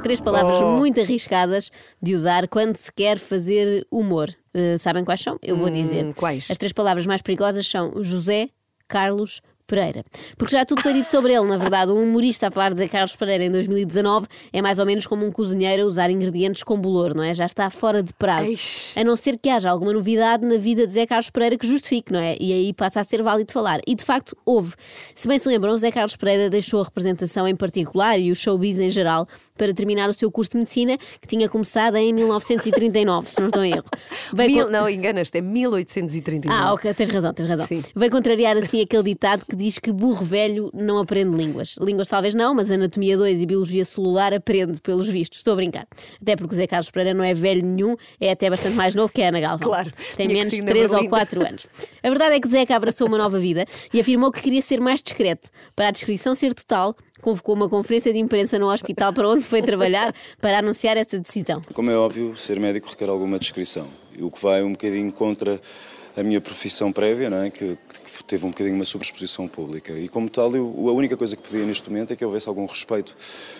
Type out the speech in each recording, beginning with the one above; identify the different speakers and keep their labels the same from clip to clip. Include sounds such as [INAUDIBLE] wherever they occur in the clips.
Speaker 1: três palavras
Speaker 2: Oh.
Speaker 1: muito arriscadas de usar quando se quer fazer humor. Uh, sabem quais são? Eu vou dizer.
Speaker 2: Hum, quais?
Speaker 1: As três palavras mais perigosas são José, Carlos. Pereira. Porque já tudo foi dito sobre ele, na verdade. Um humorista a falar de Zé Carlos Pereira em 2019 é mais ou menos como um cozinheiro a usar ingredientes com bolor, não é? Já está fora de prazo.
Speaker 2: Eish.
Speaker 1: A não ser que haja alguma novidade na vida de Zé Carlos Pereira que justifique, não é? E aí passa a ser válido falar. E de facto houve. Se bem se lembram, Zé Carlos Pereira deixou a representação em particular e o showbiz em geral para terminar o seu curso de medicina que tinha começado em 1939, se não estou em erro. [LAUGHS]
Speaker 2: Mil, não, enganas-te, é 1839.
Speaker 1: ah, ok, tens razão, tens razão.
Speaker 2: Sim.
Speaker 1: Veio contrariar assim aquele ditado que diz que burro velho não aprende línguas. Línguas talvez não, mas anatomia 2 e biologia celular aprende, pelos vistos. Estou a brincar. Até porque o Zé Carlos Pereira não é velho nenhum, é até bastante mais novo que a Ana Galvão.
Speaker 2: Claro,
Speaker 1: Tem menos de
Speaker 2: na
Speaker 1: 3 ou
Speaker 2: Berlinda.
Speaker 1: 4 anos. A verdade é que Zeca abraçou uma nova vida e afirmou que queria ser mais discreto. Para a descrição ser total, convocou uma conferência de imprensa no hospital para onde foi trabalhar para anunciar essa decisão.
Speaker 3: Como é óbvio, ser médico requer alguma descrição, o que vai um bocadinho contra a minha profissão prévia, não é? que teve um bocadinho uma sobreexposição pública. E como tal, eu, a única coisa que pedia neste momento é que houvesse algum respeito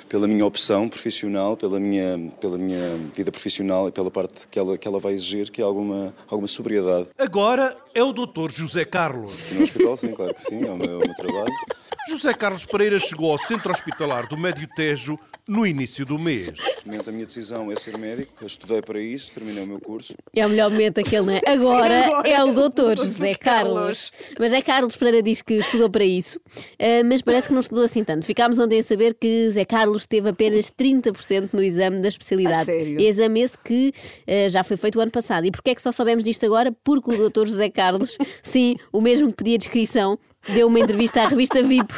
Speaker 3: pela minha opção profissional, pela minha, pela minha vida profissional e pela parte que ela, que ela vai exigir, que é alguma, alguma sobriedade.
Speaker 4: Agora é o Dr. José Carlos.
Speaker 3: No hospital, sim, claro que sim, é o meu, é o meu trabalho.
Speaker 4: José Carlos Pereira chegou ao centro hospitalar do Médio Tejo no início do mês.
Speaker 3: Neste momento, a minha decisão é ser médico, eu estudei para isso, terminei o meu curso.
Speaker 1: É o melhor momento aquele, não é? Agora,
Speaker 2: Agora
Speaker 1: é o doutor José
Speaker 2: Carlos.
Speaker 1: Carlos. Mas é Carlos Pereira diz que estudou para isso, eh, mas parece que não estudou assim tanto. Ficámos ontem a saber que Zé Carlos teve apenas 30% no exame da especialidade.
Speaker 2: A sério?
Speaker 1: Exame esse que eh, já foi feito o ano passado. E porquê é que só soubemos disto agora? Porque o doutor José Carlos, [LAUGHS] sim, o mesmo que pedia descrição, deu uma entrevista à revista VIP,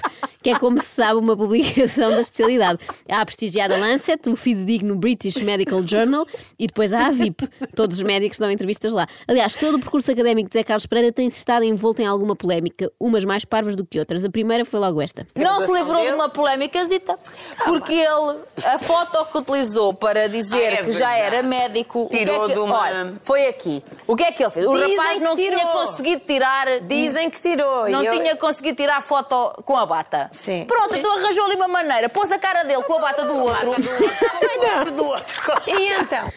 Speaker 1: que é como se sabe uma publicação da especialidade. Há a prestigiada Lancet, o fidedigno British Medical Journal e depois há a VIP. Todos os médicos dão entrevistas lá. Aliás, todo o percurso académico de Zé Carlos Pereira tem estado envolto em alguma polémica, umas mais parvas do que outras. A primeira foi logo esta.
Speaker 5: Não se livrou de uma polémica, Zita, porque ele, a foto que utilizou para dizer
Speaker 6: Ah, é
Speaker 5: que já era médico, o que é
Speaker 6: Tirou
Speaker 5: que,
Speaker 6: de uma-
Speaker 5: olha, foi aqui. O que é que ele fez? O
Speaker 6: Dizem
Speaker 5: rapaz não tinha conseguido tirar.
Speaker 6: Dizem que tirou.
Speaker 5: Não
Speaker 6: e eu-
Speaker 5: tinha conseguido tirar foto com a bata.
Speaker 6: Sim.
Speaker 5: Pronto, então arranjou ali uma maneira. Pôs a cara dele com a bata do outro.
Speaker 6: do outro. E então?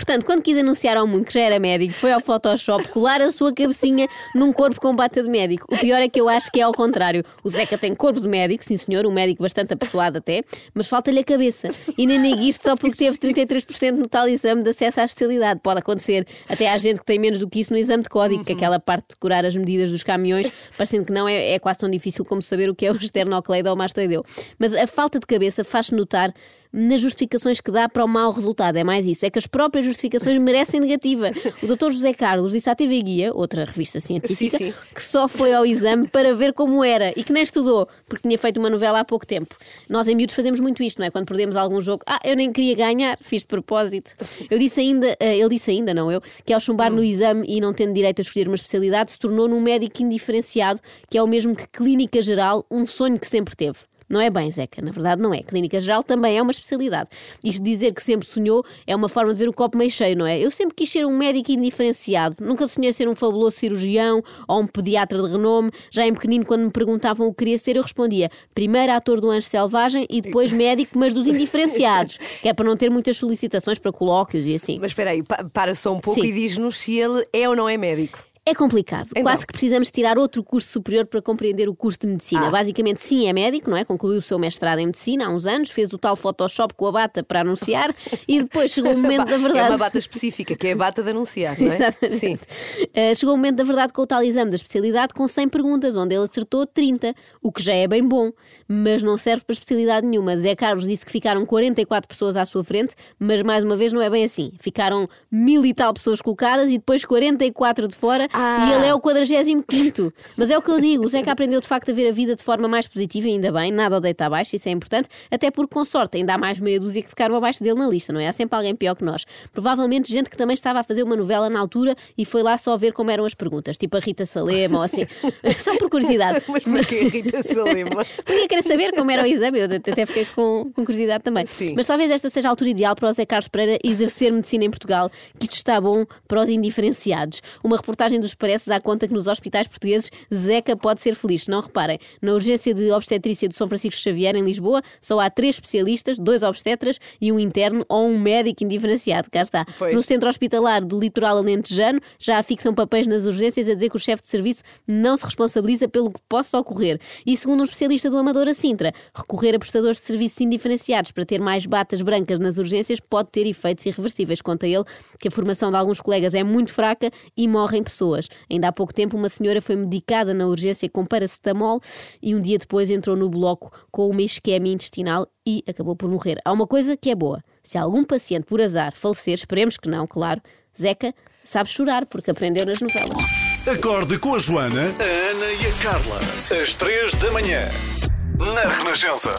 Speaker 1: Portanto, quando quis anunciar ao mundo que já era médico, foi ao Photoshop colar a sua cabecinha num corpo com bata de médico. O pior é que eu acho que é ao contrário. O Zeca tem corpo de médico, sim senhor, um médico bastante apessoado até, mas falta-lhe a cabeça. E nem negue isto só porque teve 33% no tal exame de acesso à especialidade. Pode acontecer. Até há gente que tem menos do que isso no exame de código, que é aquela parte de decorar as medidas dos caminhões, parecendo que não é, é quase tão difícil como saber o que é o esternocleido ou o mastoideu. Mas a falta de cabeça faz-se notar nas justificações que dá para o mau resultado. É mais isso. É que as próprias justificações merecem negativa. O Dr. José Carlos disse à TV Guia, outra revista científica,
Speaker 2: Sim, sim.
Speaker 1: que só foi ao exame para ver como era e que nem estudou, porque tinha feito uma novela há pouco tempo. Nós em miúdos fazemos muito isto, não é? Quando perdemos algum jogo, ah, eu nem queria ganhar, fiz de propósito. Eu disse ainda, eh, ele disse ainda, não eu, que ao chumbar no exame e não tendo direito a escolher uma especialidade, se tornou num médico indiferenciado, que é o mesmo que clínica geral, um sonho que sempre teve. Não é bem, Zeca, na verdade não é. Clínica geral também é uma especialidade. Isto de dizer que sempre sonhou é uma forma de ver o copo meio cheio, não é? Eu sempre quis ser um médico indiferenciado. Nunca sonhei ser um fabuloso cirurgião ou um pediatra de renome. Já em pequenino, quando me perguntavam o que queria ser, eu respondia primeiro ator do Anjo Selvagem e depois médico, mas dos indiferenciados, que é para não ter muitas solicitações para colóquios e assim.
Speaker 2: Mas espera aí, pa- para só um pouco
Speaker 1: Sim.
Speaker 2: e diz-nos se ele é ou não é médico.
Speaker 1: É complicado.
Speaker 2: Então.
Speaker 1: Quase que precisamos tirar outro curso superior para compreender o curso de medicina.
Speaker 2: Ah.
Speaker 1: Basicamente, sim, é médico, não é? Concluiu o seu mestrado em medicina há uns anos, fez o tal Photoshop com a bata para anunciar e depois chegou o [LAUGHS] momento da
Speaker 2: É
Speaker 1: verdade.
Speaker 2: uma bata específica, que é a bata de anunciar, não é?
Speaker 1: Exatamente.
Speaker 2: Sim.
Speaker 1: Uh, chegou o momento da verdade com o tal exame da especialidade com 100 perguntas, onde ele acertou 30, o que já é bem bom, mas não serve para especialidade nenhuma. Zé Carlos disse que ficaram 44 pessoas à sua frente, mas mais uma vez não é bem assim. Ficaram mil e tal pessoas colocadas e depois 44 de fora
Speaker 2: Ah.
Speaker 1: E ele é o 45. Mas é o que eu digo, o Zeca aprendeu de facto a ver a vida de forma mais positiva, ainda bem, nada o deita abaixo, isso é importante, até porque com sorte ainda há mais meia dúzia que ficaram abaixo dele na lista, não é? Há sempre alguém pior que nós. Provavelmente gente que também estava a fazer uma novela na altura e foi lá só ver como eram as perguntas, tipo a Rita Salema ou assim. [LAUGHS] só por curiosidade. [LAUGHS]
Speaker 2: Mas porquê, Rita [LAUGHS] Salema?
Speaker 1: Porque querer saber como era o exame, eu até fiquei com, com curiosidade também.
Speaker 2: Sim.
Speaker 1: Mas talvez esta seja a altura ideal para o Zé Carlos Pereira exercer medicina em Portugal, que isto está bom para os indiferenciados. Uma reportagem lendo os parece dá conta que nos hospitais portugueses Zeca pode ser feliz. Não reparem, na urgência de obstetrícia do São Francisco Xavier, em Lisboa, só há três especialistas, dois obstetras e um interno ou um médico indiferenciado. Cá está.
Speaker 2: Pois.
Speaker 1: No centro hospitalar do litoral alentejano já afixam papéis nas urgências a dizer que o chefe de serviço não se responsabiliza pelo que possa ocorrer. E segundo um especialista do Amador a Sintra, recorrer a prestadores de serviços indiferenciados para ter mais batas brancas nas urgências pode ter efeitos irreversíveis. Conta ele que a formação de alguns colegas é muito fraca e morrem pessoas. Ainda há pouco tempo, uma senhora foi medicada na urgência com paracetamol e um dia depois entrou no bloco com uma isquemia intestinal e acabou por morrer. Há uma coisa que é boa: se algum paciente por azar falecer, esperemos que não, claro, Zeca sabe chorar porque aprendeu nas novelas.
Speaker 7: Acorde com a Joana, a Ana e a Carla. Às três da manhã. Na Renascença.